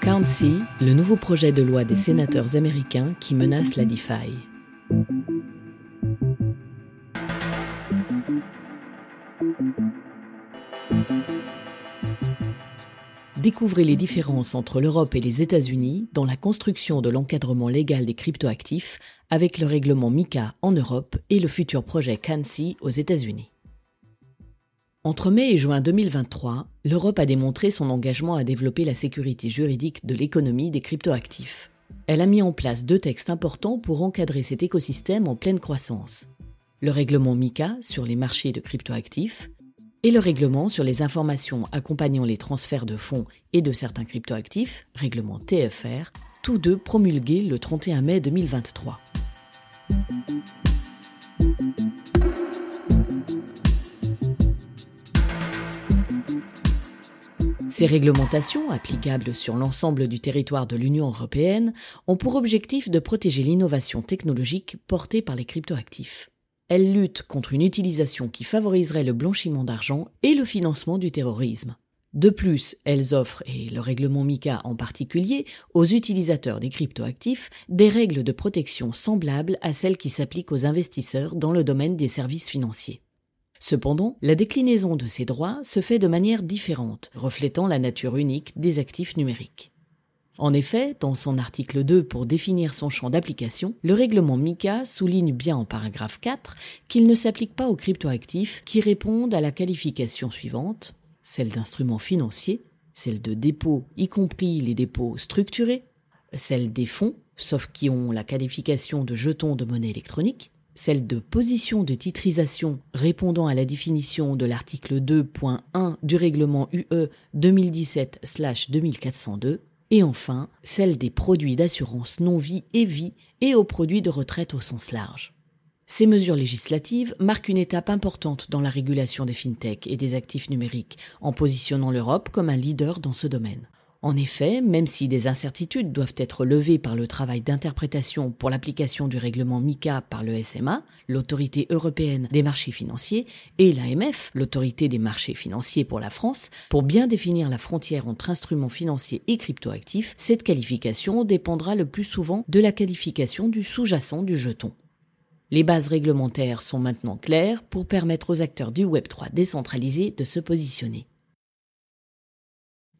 Council, le nouveau projet de loi des sénateurs américains qui menace la DeFi. Découvrez les différences entre l'Europe et les États-Unis dans la construction de l'encadrement légal des cryptoactifs avec le règlement MICA en Europe et le futur projet CANSI aux États-Unis. Entre mai et juin 2023, l'Europe a démontré son engagement à développer la sécurité juridique de l'économie des cryptoactifs. Elle a mis en place deux textes importants pour encadrer cet écosystème en pleine croissance. Le règlement MICA sur les marchés de cryptoactifs et le règlement sur les informations accompagnant les transferts de fonds et de certains cryptoactifs, règlement TFR, tous deux promulgués le 31 mai 2023. Ces réglementations, applicables sur l'ensemble du territoire de l'Union européenne, ont pour objectif de protéger l'innovation technologique portée par les cryptoactifs. Elles luttent contre une utilisation qui favoriserait le blanchiment d'argent et le financement du terrorisme. De plus, elles offrent, et le règlement MICA en particulier, aux utilisateurs des cryptoactifs des règles de protection semblables à celles qui s'appliquent aux investisseurs dans le domaine des services financiers. Cependant, la déclinaison de ces droits se fait de manière différente, reflétant la nature unique des actifs numériques. En effet, dans son article 2 pour définir son champ d'application, le règlement MICA souligne bien en paragraphe 4 qu'il ne s'applique pas aux cryptoactifs qui répondent à la qualification suivante, celle d'instruments financiers, celle de dépôts, y compris les dépôts structurés, celle des fonds, sauf qui ont la qualification de jetons de monnaie électronique, celle de position de titrisation répondant à la définition de l'article 2.1 du règlement UE 2017-2402, et enfin celle des produits d'assurance non-vie et vie et aux produits de retraite au sens large. Ces mesures législatives marquent une étape importante dans la régulation des fintechs et des actifs numériques, en positionnant l'Europe comme un leader dans ce domaine. En effet, même si des incertitudes doivent être levées par le travail d'interprétation pour l'application du règlement MICA par le SMA, l'autorité européenne des marchés financiers, et l'AMF, l'autorité des marchés financiers pour la France, pour bien définir la frontière entre instruments financiers et cryptoactifs, cette qualification dépendra le plus souvent de la qualification du sous-jacent du jeton. Les bases réglementaires sont maintenant claires pour permettre aux acteurs du Web3 décentralisé de se positionner.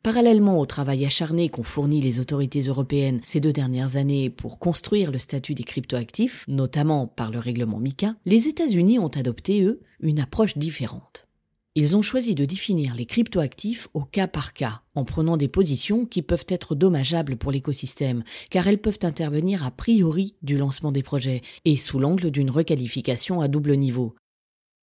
Parallèlement au travail acharné qu'ont fourni les autorités européennes ces deux dernières années pour construire le statut des cryptoactifs, notamment par le règlement MICA, les États-Unis ont adopté, eux, une approche différente. Ils ont choisi de définir les cryptoactifs au cas par cas, en prenant des positions qui peuvent être dommageables pour l'écosystème, car elles peuvent intervenir a priori du lancement des projets et sous l'angle d'une requalification à double niveau.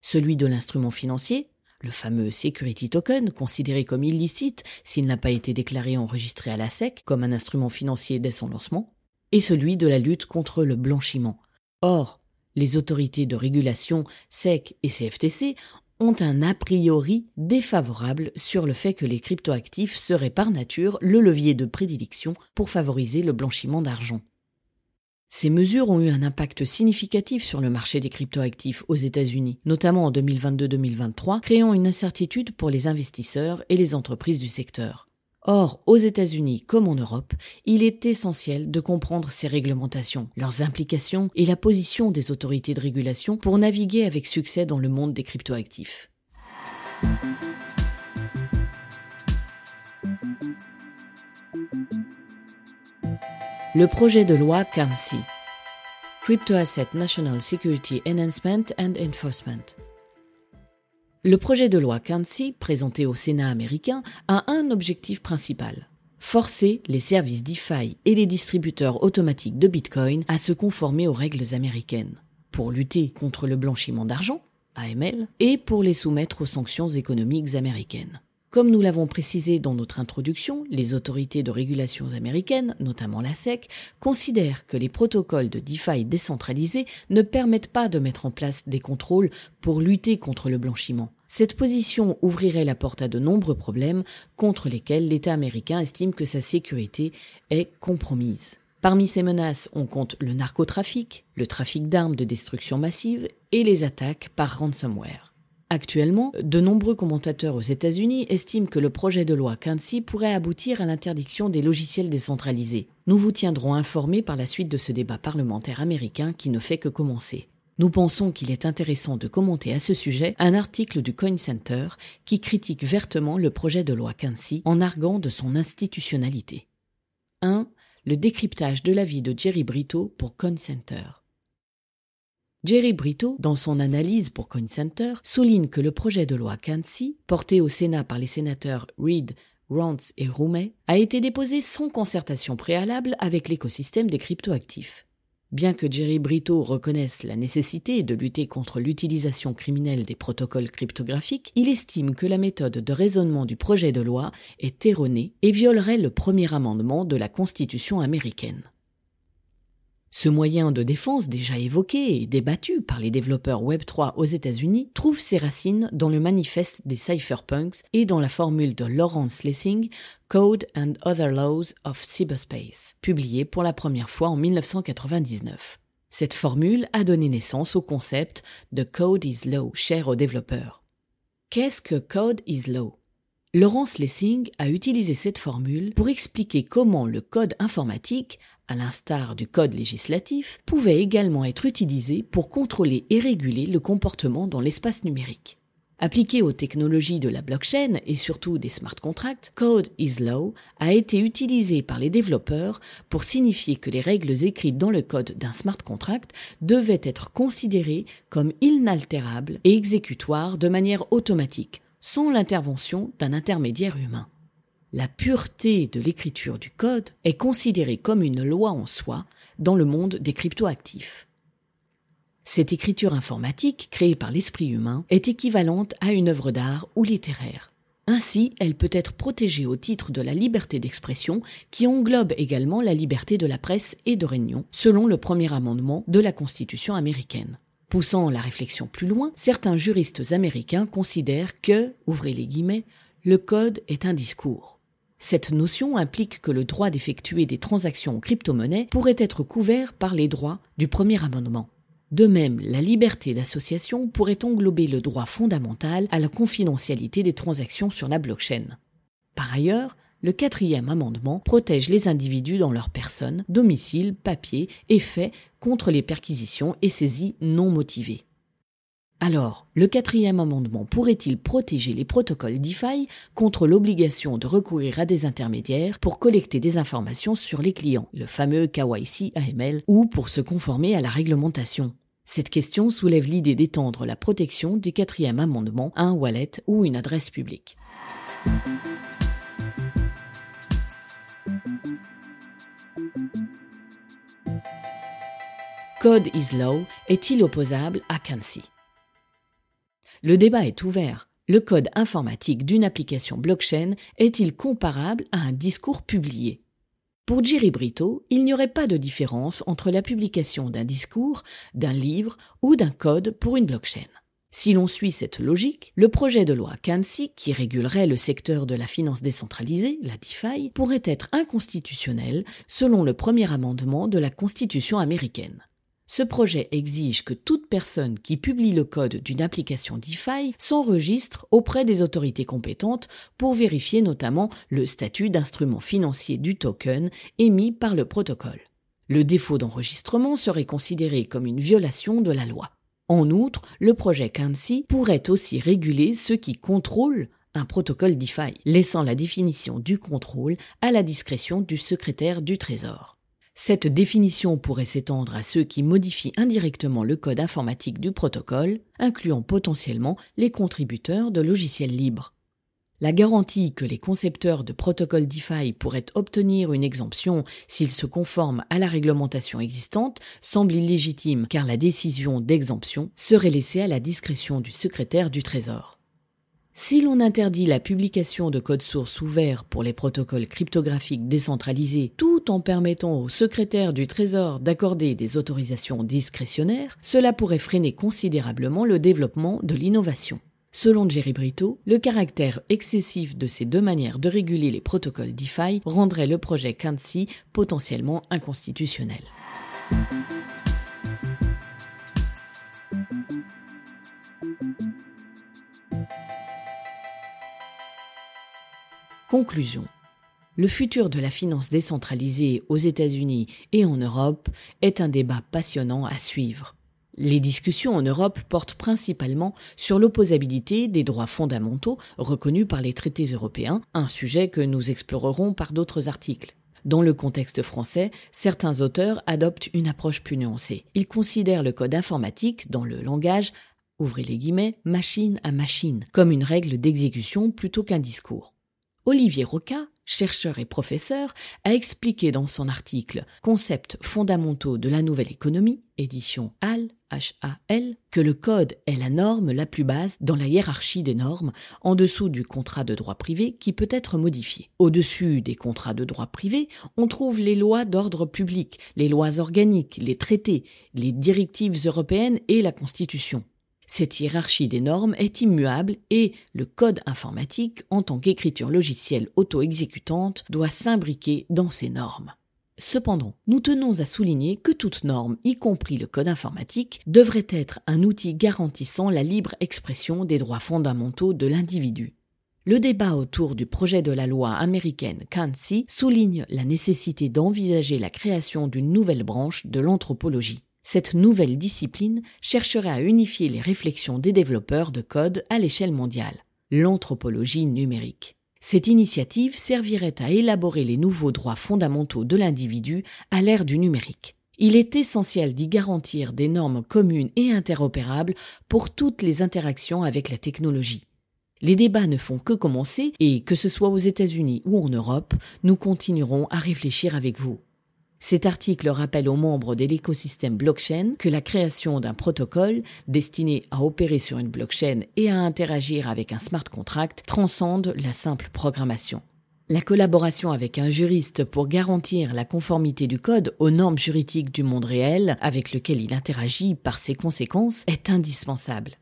Celui de l'instrument financier, le fameux security token, considéré comme illicite s'il n'a pas été déclaré enregistré à la SEC comme un instrument financier dès son lancement, et celui de la lutte contre le blanchiment. Or, les autorités de régulation SEC et CFTC ont un a priori défavorable sur le fait que les cryptoactifs seraient par nature le levier de prédilection pour favoriser le blanchiment d'argent. Ces mesures ont eu un impact significatif sur le marché des cryptoactifs aux États-Unis, notamment en 2022-2023, créant une incertitude pour les investisseurs et les entreprises du secteur. Or, aux États-Unis comme en Europe, il est essentiel de comprendre ces réglementations, leurs implications et la position des autorités de régulation pour naviguer avec succès dans le monde des cryptoactifs. Le projet de loi CANSI Crypto Asset National Security Enhancement and Enforcement. Le projet de loi CANSI, présenté au Sénat américain, a un objectif principal forcer les services DeFi et les distributeurs automatiques de Bitcoin à se conformer aux règles américaines, pour lutter contre le blanchiment d'argent, AML, et pour les soumettre aux sanctions économiques américaines. Comme nous l'avons précisé dans notre introduction, les autorités de régulation américaines, notamment la SEC, considèrent que les protocoles de DeFi décentralisés ne permettent pas de mettre en place des contrôles pour lutter contre le blanchiment. Cette position ouvrirait la porte à de nombreux problèmes contre lesquels l'État américain estime que sa sécurité est compromise. Parmi ces menaces, on compte le narcotrafic, le trafic d'armes de destruction massive et les attaques par ransomware. Actuellement, de nombreux commentateurs aux États-Unis estiment que le projet de loi Quincy pourrait aboutir à l'interdiction des logiciels décentralisés. Nous vous tiendrons informés par la suite de ce débat parlementaire américain qui ne fait que commencer. Nous pensons qu'il est intéressant de commenter à ce sujet un article du Coin Center qui critique vertement le projet de loi Quincy en arguant de son institutionnalité. 1. Le décryptage de la vie de Jerry Brito pour Coin Center. Jerry Brito, dans son analyse pour Coin Center, souligne que le projet de loi Quincy, porté au Sénat par les sénateurs Reid, Rance et Roumet, a été déposé sans concertation préalable avec l'écosystème des cryptoactifs. Bien que Jerry Brito reconnaisse la nécessité de lutter contre l'utilisation criminelle des protocoles cryptographiques, il estime que la méthode de raisonnement du projet de loi est erronée et violerait le premier amendement de la Constitution américaine. Ce moyen de défense déjà évoqué et débattu par les développeurs Web3 aux États-Unis trouve ses racines dans le manifeste des cypherpunks et dans la formule de Lawrence Lessing Code and Other Laws of Cyberspace, publiée pour la première fois en 1999. Cette formule a donné naissance au concept de Code is Law cher aux développeurs. Qu'est-ce que Code is Law? Lawrence Lessing a utilisé cette formule pour expliquer comment le code informatique à l'instar du code législatif, pouvait également être utilisé pour contrôler et réguler le comportement dans l'espace numérique. Appliqué aux technologies de la blockchain et surtout des smart contracts, Code is Law a été utilisé par les développeurs pour signifier que les règles écrites dans le code d'un smart contract devaient être considérées comme inaltérables et exécutoires de manière automatique, sans l'intervention d'un intermédiaire humain. La pureté de l'écriture du code est considérée comme une loi en soi dans le monde des cryptoactifs. Cette écriture informatique, créée par l'esprit humain, est équivalente à une œuvre d'art ou littéraire. Ainsi, elle peut être protégée au titre de la liberté d'expression qui englobe également la liberté de la presse et de réunion, selon le premier amendement de la Constitution américaine. Poussant la réflexion plus loin, certains juristes américains considèrent que, ouvrez les guillemets, le code est un discours. Cette notion implique que le droit d'effectuer des transactions en crypto-monnaie pourrait être couvert par les droits du premier amendement. De même, la liberté d'association pourrait englober le droit fondamental à la confidentialité des transactions sur la blockchain. Par ailleurs, le quatrième amendement protège les individus dans leur personne, domicile, papier et fait contre les perquisitions et saisies non motivées. Alors, le quatrième amendement pourrait-il protéger les protocoles DeFi contre l'obligation de recourir à des intermédiaires pour collecter des informations sur les clients, le fameux KYC AML, ou pour se conformer à la réglementation? Cette question soulève l'idée d'étendre la protection du quatrième amendement à un wallet ou une adresse publique. Code is Law est-il opposable à Kansi le débat est ouvert. Le code informatique d'une application blockchain est-il comparable à un discours publié? Pour Jerry Brito, il n'y aurait pas de différence entre la publication d'un discours, d'un livre ou d'un code pour une blockchain. Si l'on suit cette logique, le projet de loi Kansi, qui régulerait le secteur de la finance décentralisée, la DeFi, pourrait être inconstitutionnel selon le premier amendement de la Constitution américaine. Ce projet exige que toute personne qui publie le code d'une application DeFi s'enregistre auprès des autorités compétentes pour vérifier notamment le statut d'instrument financier du token émis par le protocole. Le défaut d'enregistrement serait considéré comme une violation de la loi. En outre, le projet Kansi pourrait aussi réguler ceux qui contrôlent un protocole DeFi, laissant la définition du contrôle à la discrétion du secrétaire du Trésor. Cette définition pourrait s'étendre à ceux qui modifient indirectement le code informatique du protocole, incluant potentiellement les contributeurs de logiciels libres. La garantie que les concepteurs de protocoles DeFi pourraient obtenir une exemption s'ils se conforment à la réglementation existante semble illégitime car la décision d'exemption serait laissée à la discrétion du secrétaire du Trésor. Si l'on interdit la publication de codes sources ouverts pour les protocoles cryptographiques décentralisés tout en permettant au secrétaire du Trésor d'accorder des autorisations discrétionnaires, cela pourrait freiner considérablement le développement de l'innovation. Selon Jerry Brito, le caractère excessif de ces deux manières de réguler les protocoles DeFi rendrait le projet Kansi potentiellement inconstitutionnel. Conclusion. Le futur de la finance décentralisée aux États-Unis et en Europe est un débat passionnant à suivre. Les discussions en Europe portent principalement sur l'opposabilité des droits fondamentaux reconnus par les traités européens, un sujet que nous explorerons par d'autres articles. Dans le contexte français, certains auteurs adoptent une approche plus nuancée. Ils considèrent le code informatique dans le langage ouvrez les guillemets, machine à machine, comme une règle d'exécution plutôt qu'un discours. Olivier Roca, chercheur et professeur, a expliqué dans son article Concepts fondamentaux de la nouvelle économie, édition HAL, HAL, que le code est la norme la plus basse dans la hiérarchie des normes, en dessous du contrat de droit privé qui peut être modifié. Au-dessus des contrats de droit privé, on trouve les lois d'ordre public, les lois organiques, les traités, les directives européennes et la Constitution. Cette hiérarchie des normes est immuable et le code informatique, en tant qu'écriture logicielle auto-exécutante, doit s'imbriquer dans ces normes. Cependant, nous tenons à souligner que toute norme, y compris le code informatique, devrait être un outil garantissant la libre expression des droits fondamentaux de l'individu. Le débat autour du projet de la loi américaine Kansi souligne la nécessité d'envisager la création d'une nouvelle branche de l'anthropologie. Cette nouvelle discipline chercherait à unifier les réflexions des développeurs de code à l'échelle mondiale, l'anthropologie numérique. Cette initiative servirait à élaborer les nouveaux droits fondamentaux de l'individu à l'ère du numérique. Il est essentiel d'y garantir des normes communes et interopérables pour toutes les interactions avec la technologie. Les débats ne font que commencer et, que ce soit aux États-Unis ou en Europe, nous continuerons à réfléchir avec vous. Cet article rappelle aux membres de l'écosystème blockchain que la création d'un protocole destiné à opérer sur une blockchain et à interagir avec un smart contract transcende la simple programmation. La collaboration avec un juriste pour garantir la conformité du code aux normes juridiques du monde réel avec lequel il interagit par ses conséquences est indispensable.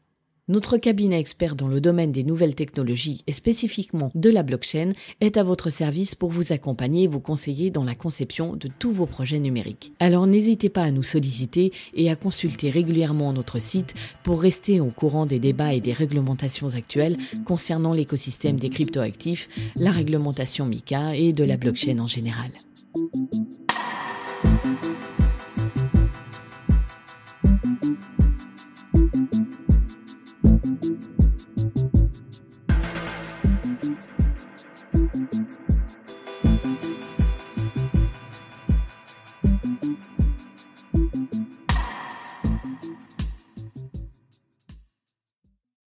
Notre cabinet expert dans le domaine des nouvelles technologies et spécifiquement de la blockchain est à votre service pour vous accompagner et vous conseiller dans la conception de tous vos projets numériques. Alors n'hésitez pas à nous solliciter et à consulter régulièrement notre site pour rester au courant des débats et des réglementations actuelles concernant l'écosystème des cryptoactifs, la réglementation MICA et de la blockchain en général.